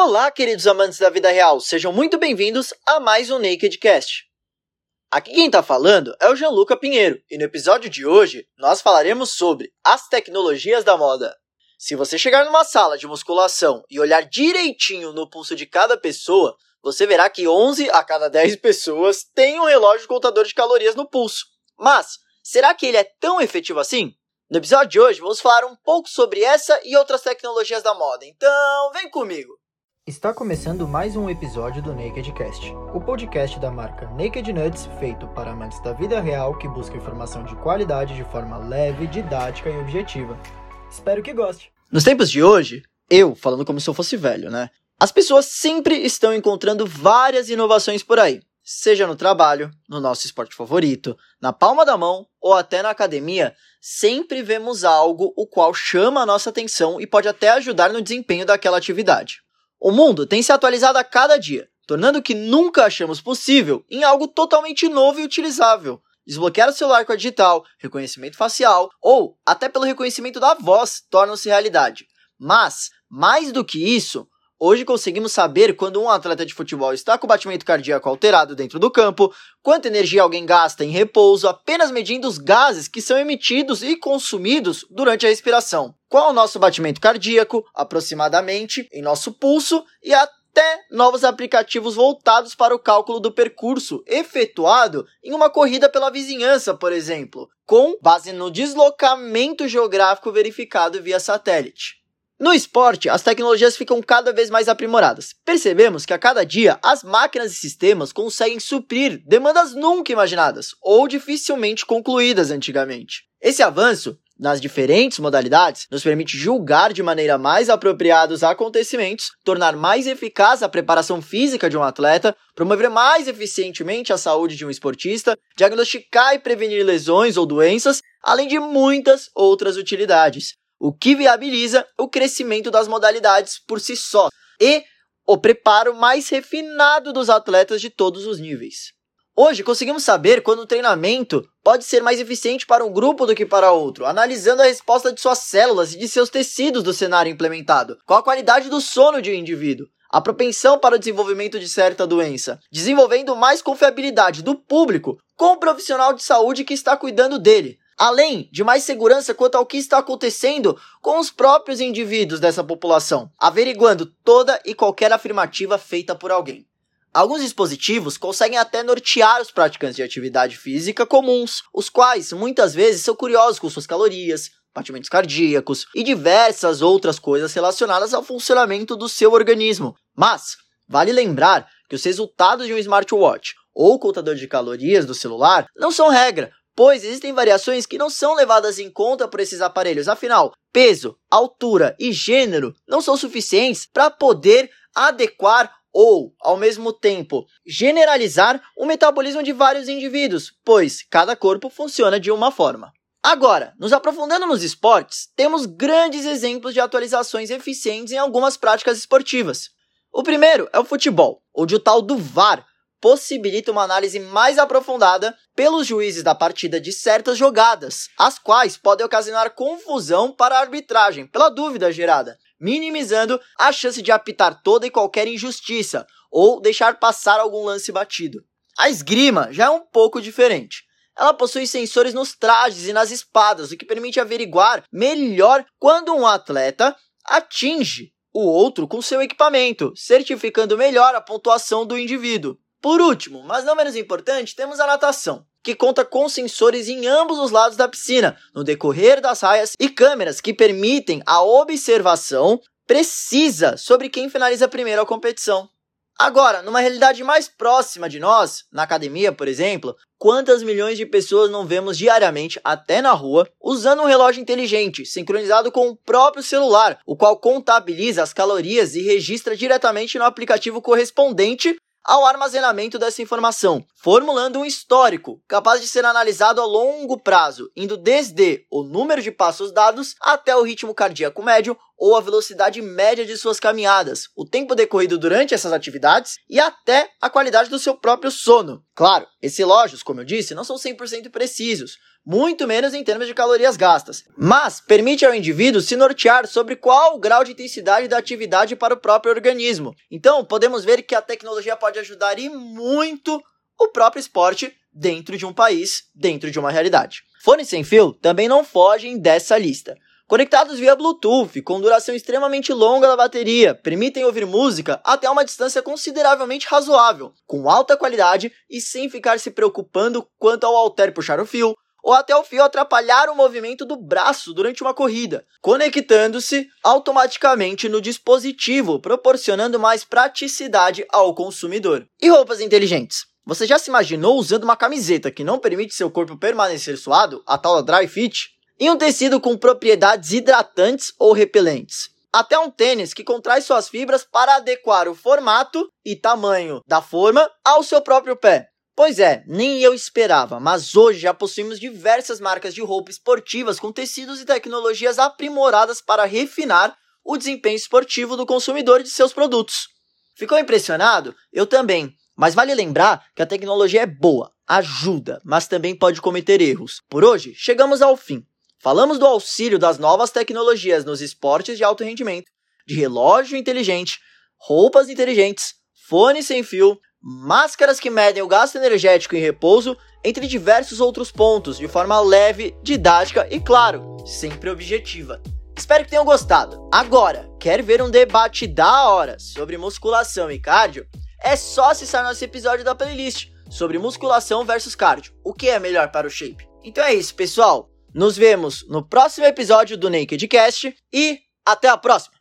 Olá, queridos amantes da vida real, sejam muito bem-vindos a mais um Nakedcast. Aqui quem está falando é o Gianluca Pinheiro, e no episódio de hoje nós falaremos sobre as tecnologias da moda. Se você chegar numa sala de musculação e olhar direitinho no pulso de cada pessoa, você verá que 11 a cada 10 pessoas têm um relógio contador de calorias no pulso. Mas, será que ele é tão efetivo assim? No episódio de hoje, vamos falar um pouco sobre essa e outras tecnologias da moda. Então, vem comigo! Está começando mais um episódio do Nakedcast, o podcast da marca Naked Nuts, feito para amantes da vida real que buscam informação de qualidade de forma leve, didática e objetiva. Espero que goste. Nos tempos de hoje, eu, falando como se eu fosse velho, né? As pessoas sempre estão encontrando várias inovações por aí, seja no trabalho, no nosso esporte favorito, na palma da mão ou até na academia, sempre vemos algo o qual chama a nossa atenção e pode até ajudar no desempenho daquela atividade. O mundo tem se atualizado a cada dia, tornando o que nunca achamos possível em algo totalmente novo e utilizável. Desbloquear o celular com a digital, reconhecimento facial ou até pelo reconhecimento da voz tornam-se realidade. Mas, mais do que isso, Hoje conseguimos saber quando um atleta de futebol está com o batimento cardíaco alterado dentro do campo, quanta energia alguém gasta em repouso, apenas medindo os gases que são emitidos e consumidos durante a respiração. Qual o nosso batimento cardíaco, aproximadamente, em nosso pulso e até novos aplicativos voltados para o cálculo do percurso efetuado em uma corrida pela vizinhança, por exemplo, com base no deslocamento geográfico verificado via satélite. No esporte, as tecnologias ficam cada vez mais aprimoradas. Percebemos que a cada dia as máquinas e sistemas conseguem suprir demandas nunca imaginadas ou dificilmente concluídas antigamente. Esse avanço nas diferentes modalidades nos permite julgar de maneira mais apropriada os acontecimentos, tornar mais eficaz a preparação física de um atleta, promover mais eficientemente a saúde de um esportista, diagnosticar e prevenir lesões ou doenças, além de muitas outras utilidades o que viabiliza o crescimento das modalidades por si só e o preparo mais refinado dos atletas de todos os níveis. Hoje conseguimos saber quando o treinamento pode ser mais eficiente para um grupo do que para outro, analisando a resposta de suas células e de seus tecidos do cenário implementado, qual a qualidade do sono de um indivíduo, a propensão para o desenvolvimento de certa doença, desenvolvendo mais confiabilidade do público com o profissional de saúde que está cuidando dele, além de mais segurança quanto ao que está acontecendo com os próprios indivíduos dessa população, averiguando toda e qualquer afirmativa feita por alguém. Alguns dispositivos conseguem até nortear os praticantes de atividade física comuns, os quais muitas vezes são curiosos com suas calorias, batimentos cardíacos e diversas outras coisas relacionadas ao funcionamento do seu organismo. Mas vale lembrar que os resultados de um smartwatch ou contador de calorias do celular não são regra, pois existem variações que não são levadas em conta por esses aparelhos. Afinal, peso, altura e gênero não são suficientes para poder adequar ou, ao mesmo tempo, generalizar o metabolismo de vários indivíduos, pois cada corpo funciona de uma forma. Agora, nos aprofundando nos esportes, temos grandes exemplos de atualizações eficientes em algumas práticas esportivas. O primeiro é o futebol, onde o tal do VAR possibilita uma análise mais aprofundada pelos juízes da partida de certas jogadas, as quais podem ocasionar confusão para a arbitragem pela dúvida gerada, minimizando a chance de apitar toda e qualquer injustiça ou deixar passar algum lance batido. A esgrima já é um pouco diferente. Ela possui sensores nos trajes e nas espadas, o que permite averiguar melhor quando um atleta atinge o outro com seu equipamento, certificando melhor a pontuação do indivíduo. Por último, mas não menos importante, temos a natação, que conta com sensores em ambos os lados da piscina, no decorrer das raias e câmeras que permitem a observação precisa sobre quem finaliza primeiro a competição. Agora, numa realidade mais próxima de nós, na academia, por exemplo, quantas milhões de pessoas não vemos diariamente, até na rua, usando um relógio inteligente, sincronizado com o próprio celular, o qual contabiliza as calorias e registra diretamente no aplicativo correspondente ao armazenamento dessa informação, formulando um histórico capaz de ser analisado a longo prazo, indo desde o número de passos dados até o ritmo cardíaco médio ou a velocidade média de suas caminhadas, o tempo decorrido durante essas atividades e até a qualidade do seu próprio sono. Claro, esses relógios, como eu disse, não são 100% precisos, muito menos em termos de calorias gastas, mas permite ao indivíduo se nortear sobre qual o grau de intensidade da atividade para o próprio organismo. Então, podemos ver que a tecnologia pode ajudar e muito o próprio esporte dentro de um país, dentro de uma realidade. Fones sem fio também não fogem dessa lista. Conectados via Bluetooth, com duração extremamente longa da bateria, permitem ouvir música até uma distância consideravelmente razoável, com alta qualidade e sem ficar se preocupando quanto ao alter puxar o fio, ou até o fio atrapalhar o movimento do braço durante uma corrida, conectando-se automaticamente no dispositivo, proporcionando mais praticidade ao consumidor. E roupas inteligentes? Você já se imaginou usando uma camiseta que não permite seu corpo permanecer suado, a tal da dry fit? E um tecido com propriedades hidratantes ou repelentes? Até um tênis que contrai suas fibras para adequar o formato e tamanho da forma ao seu próprio pé. Pois é, nem eu esperava, mas hoje já possuímos diversas marcas de roupa esportivas com tecidos e tecnologias aprimoradas para refinar o desempenho esportivo do consumidor de seus produtos. Ficou impressionado? Eu também. Mas vale lembrar que a tecnologia é boa, ajuda, mas também pode cometer erros. Por hoje, chegamos ao fim. Falamos do auxílio das novas tecnologias nos esportes de alto rendimento, de relógio inteligente, roupas inteligentes, fones sem fio, máscaras que medem o gasto energético em repouso, entre diversos outros pontos, de forma leve, didática e, claro, sempre objetiva. Espero que tenham gostado. Agora, quer ver um debate da hora sobre musculação e cardio? É só acessar nosso episódio da playlist sobre musculação versus cardio. O que é melhor para o shape? Então é isso, pessoal. Nos vemos no próximo episódio do Naked Cast e até a próxima!